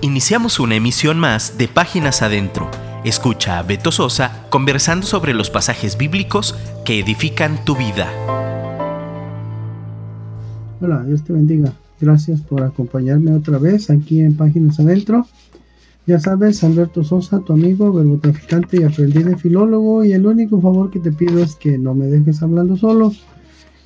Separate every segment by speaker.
Speaker 1: Iniciamos una emisión más de Páginas Adentro. Escucha a Beto Sosa conversando sobre los pasajes bíblicos que edifican tu vida.
Speaker 2: Hola, Dios te bendiga. Gracias por acompañarme otra vez aquí en Páginas Adentro. Ya sabes, Alberto Sosa, tu amigo, verbotraficante y aprendiz de filólogo, y el único favor que te pido es que no me dejes hablando solo.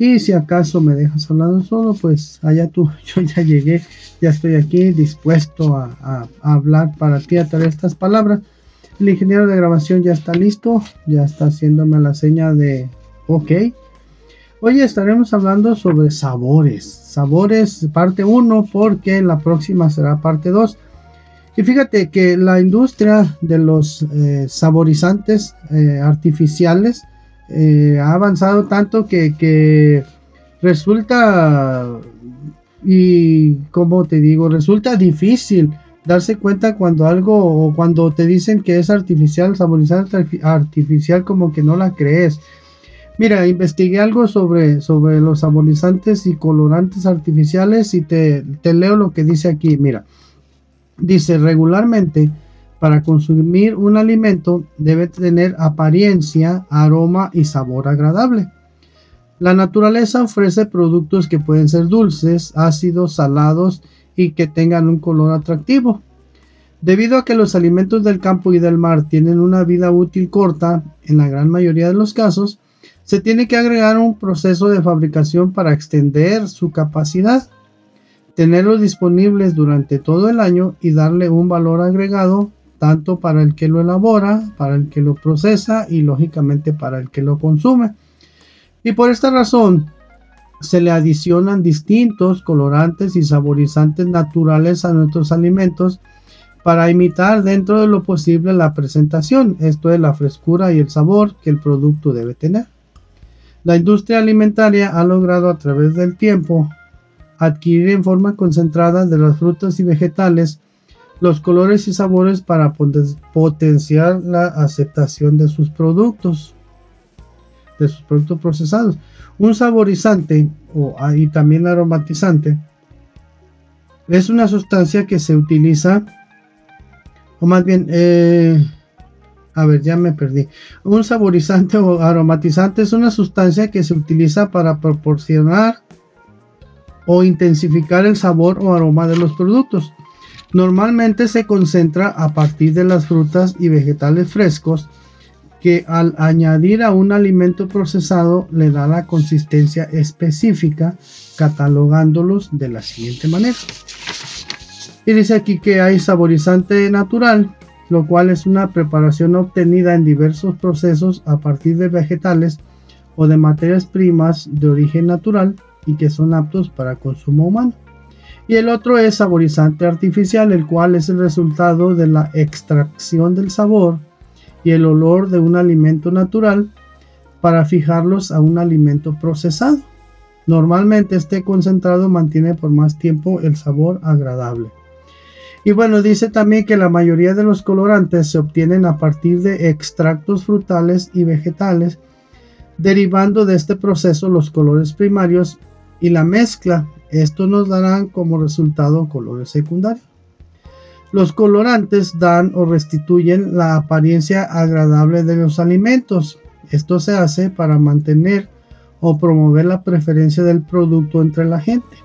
Speaker 2: Y si acaso me dejas hablando solo, pues allá tú, yo ya llegué, ya estoy aquí dispuesto a, hablar para ti a través de estas palabras. El ingeniero de grabación ya está listo, ya está haciéndome la seña de OK. Hoy estaremos hablando sobre sabores, sabores parte 1 porque la próxima será parte 2. Y fíjate que la industria de los eh, saborizantes eh, artificiales eh, ha avanzado tanto que, resulta, y como te digo, resulta difícil darse cuenta cuando algo o cuando te dicen que es artificial, saborizante artificial, como que no la crees. Mira, investigué algo sobre, sobre los saborizantes y colorantes artificiales y te, te leo lo que dice aquí. Mira, Dice, regularmente, para consumir un alimento debe tener apariencia, aroma y sabor agradable. La naturaleza ofrece productos que pueden ser dulces, ácidos, salados y que tengan un color atractivo. Debido a que los alimentos del campo y del mar tienen una vida útil corta, en la gran mayoría de los casos, se tiene que agregar un proceso de fabricación para extender su capacidad tenerlos disponibles durante todo el año y darle un valor agregado tanto para el que lo elabora, para el que lo procesa y lógicamente para el que lo consume. Y por esta razón se le adicionan distintos colorantes y saborizantes naturales a nuestros alimentos para imitar dentro de lo posible la presentación, esto es la frescura y el sabor que el producto debe tener. La industria alimentaria ha logrado a través del tiempo adquirir en forma concentrada de las frutas y vegetales los colores y sabores para potenciar la aceptación de sus productos, de sus productos procesados. Un saborizante o y también aromatizante es una sustancia que se utiliza, o más bien, eh, a ver, ya me perdí. Un saborizante o aromatizante es una sustancia que se utiliza para proporcionar o intensificar el sabor o aroma de los productos. Normalmente se concentra a partir de las frutas y vegetales frescos que al añadir a un alimento procesado le da la consistencia específica catalogándolos de la siguiente manera. Y dice aquí que hay saborizante natural, lo cual es una preparación obtenida en diversos procesos a partir de vegetales o de materias primas de origen natural y que son aptos para consumo humano. Y el otro es saborizante artificial, el cual es el resultado de la extracción del sabor y el olor de un alimento natural para fijarlos a un alimento procesado. Normalmente este concentrado mantiene por más tiempo el sabor agradable. Y bueno, dice también que la mayoría de los colorantes se obtienen a partir de extractos frutales y vegetales, derivando de este proceso los colores primarios y la mezcla. Esto nos darán como resultado colores secundarios. Los colorantes dan o restituyen la apariencia agradable de los alimentos. Esto se hace para mantener o promover la preferencia del producto entre la gente.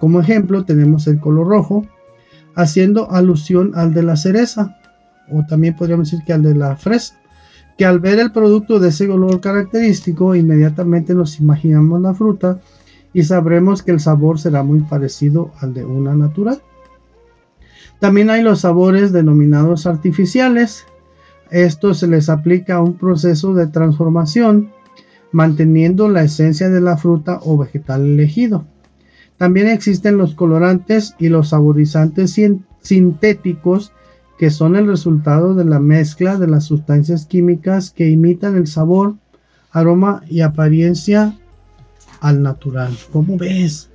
Speaker 2: Como ejemplo tenemos el color rojo, haciendo alusión al de la cereza, o también podríamos decir que al de la fresa, que al ver el producto de ese color característico inmediatamente nos imaginamos la fruta y sabremos que el sabor será muy parecido al de una natural. También hay los sabores denominados artificiales. Esto se les aplica a un proceso de transformación manteniendo la esencia de la fruta o vegetal elegido. También existen los colorantes y los saborizantes sintéticos que son el resultado de la mezcla de las sustancias químicas que imitan el sabor, aroma y apariencia al natural. ¿Cómo ves?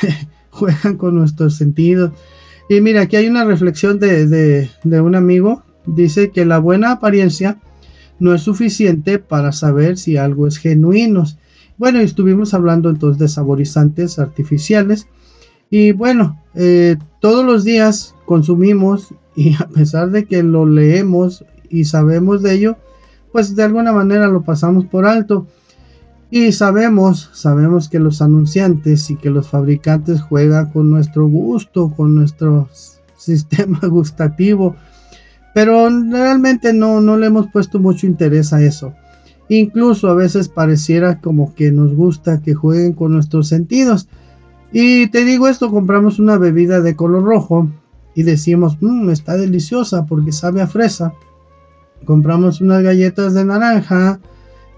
Speaker 2: Juegan con nuestros sentidos. Y mira, aquí hay una reflexión de, un amigo. Dice que la buena apariencia no es suficiente para saber si algo es genuino. Bueno, estuvimos hablando entonces de saborizantes artificiales Y bueno, eh, todos los días consumimos y a pesar de que lo leemos y sabemos de ello, pues de alguna manera lo pasamos por alto. Y sabemos, sabemos que los anunciantes y que los fabricantes juegan con nuestro gusto, con nuestro sistema gustativo, pero realmente no, no le hemos puesto mucho interés a eso. Incluso a veces pareciera como que nos gusta que jueguen con nuestros sentidos. Y te digo esto, compramos una bebida de color rojo y decimos, mmm, está deliciosa porque sabe a fresa compramos unas galletas de naranja,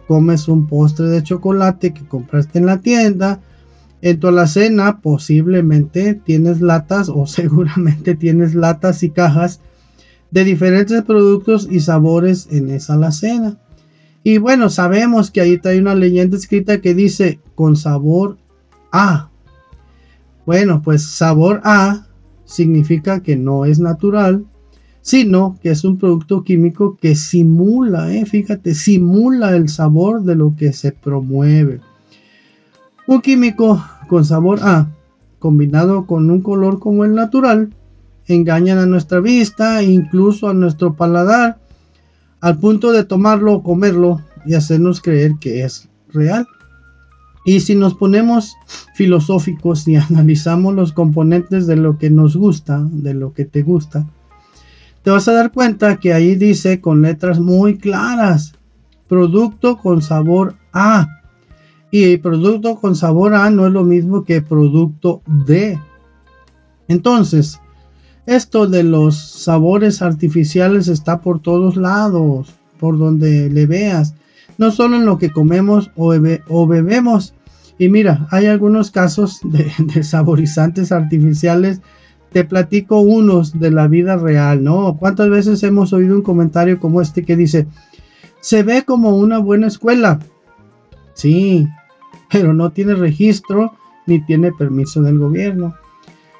Speaker 2: comes un postre de chocolate que compraste en la tienda. En tu alacena posiblemente tienes latas o seguramente tienes latas y cajas de diferentes productos y sabores en esa alacena. Y bueno, sabemos que ahí trae una leyenda escrita que dice con sabor A. Bueno, pues sabor A significa que no es natural, sino que es un producto químico que simula, eh, fíjate, simula el sabor de lo que se promueve. Un químico con sabor A, combinado con un color como el natural, engañan a nuestra vista, incluso a nuestro paladar, al punto de tomarlo o comerlo y hacernos creer que es real. Y si nos ponemos filosóficos y analizamos los componentes de lo que nos gusta, de lo que te gusta, te vas a dar cuenta que ahí dice con letras muy claras, producto con sabor A. Y producto con sabor A no es lo mismo que producto D. Entonces, esto de los sabores artificiales está por todos lados, por donde le veas, no solo en lo que comemos o, bebemos. Y mira, hay algunos casos de saborizantes artificiales te platico unos de la vida real, ¿no? ¿Cuántas veces hemos oído un comentario como este que dice, se ve como una buena escuela? Sí, pero no tiene registro ni tiene permiso del gobierno.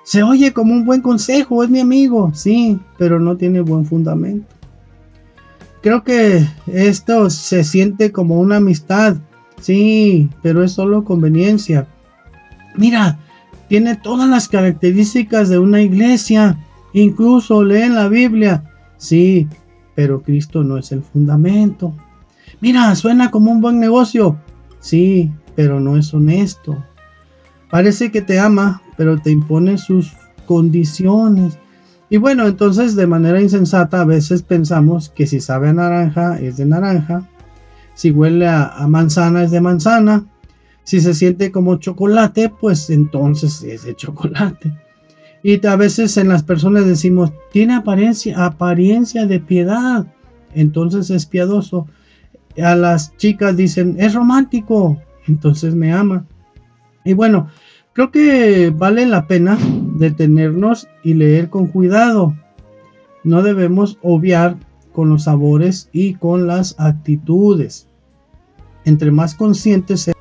Speaker 2: Se oye como un buen consejo, es mi amigo, sí, pero no tiene buen fundamento. Creo que esto se siente como una amistad, sí, pero es solo conveniencia. Mira, tiene todas las características de una iglesia. Incluso leen la Biblia. Sí, pero Cristo no es el fundamento. Mira, suena como un buen negocio. Sí, pero no es honesto. Parece que te ama, pero te impone sus condiciones. Y bueno, entonces de manera insensata a veces pensamos que si sabe a naranja es de naranja, si huele a, a manzana es de manzana, si se siente como chocolate, pues entonces es de chocolate. Y a veces en las personas decimos, tiene apariencia, apariencia de piedad, entonces es piadoso. A las chicas dicen, es romántico, entonces me ama. Y bueno, creo que vale la pena detenernos y leer con cuidado. No debemos obviar con los sabores y con las actitudes. Entre más conscientes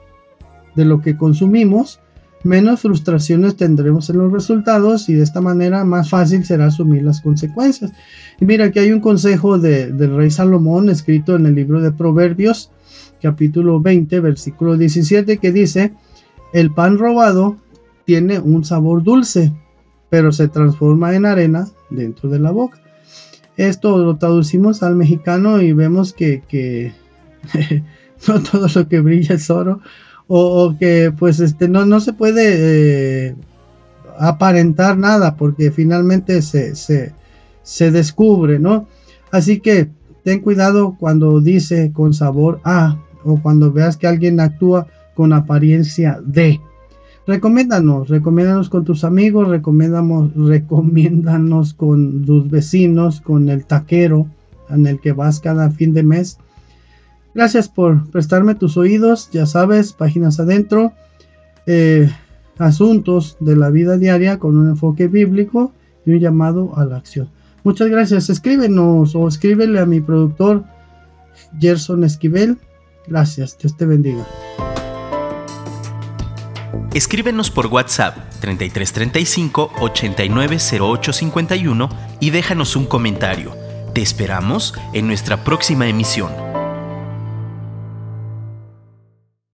Speaker 2: de lo que consumimos, menos frustraciones tendremos en los resultados y de esta manera más fácil será asumir las consecuencias. Y mira, aquí hay un consejo del rey Salomón escrito en el libro de Proverbios, capítulo 20, versículo 17, que dice, el pan robado tiene un sabor dulce, pero se transforma en arena dentro de la boca. Esto lo traducimos al mexicano y vemos que, que no todo lo que brilla es oro o, que pues este no, no se puede eh, aparentar nada porque finalmente se, se, se, descubre, ¿no? Así que ten cuidado cuando dice con sabor A o cuando veas que alguien actúa con apariencia de. Recomiéndanos, recomiéndanos con tus amigos, recomiéndanos, recomiéndanos con tus vecinos, con el taquero en el que vas cada fin de mes Gracias por prestarme tus oídos, ya sabes, páginas adentro, eh, asuntos de la vida diaria con un enfoque bíblico y un llamado a la acción. Muchas gracias, escríbenos o escríbele a mi productor Gerson Esquivel. Gracias, Dios te bendiga.
Speaker 1: Escríbenos por WhatsApp 3335 890851 y déjanos un comentario. Te esperamos en nuestra próxima emisión.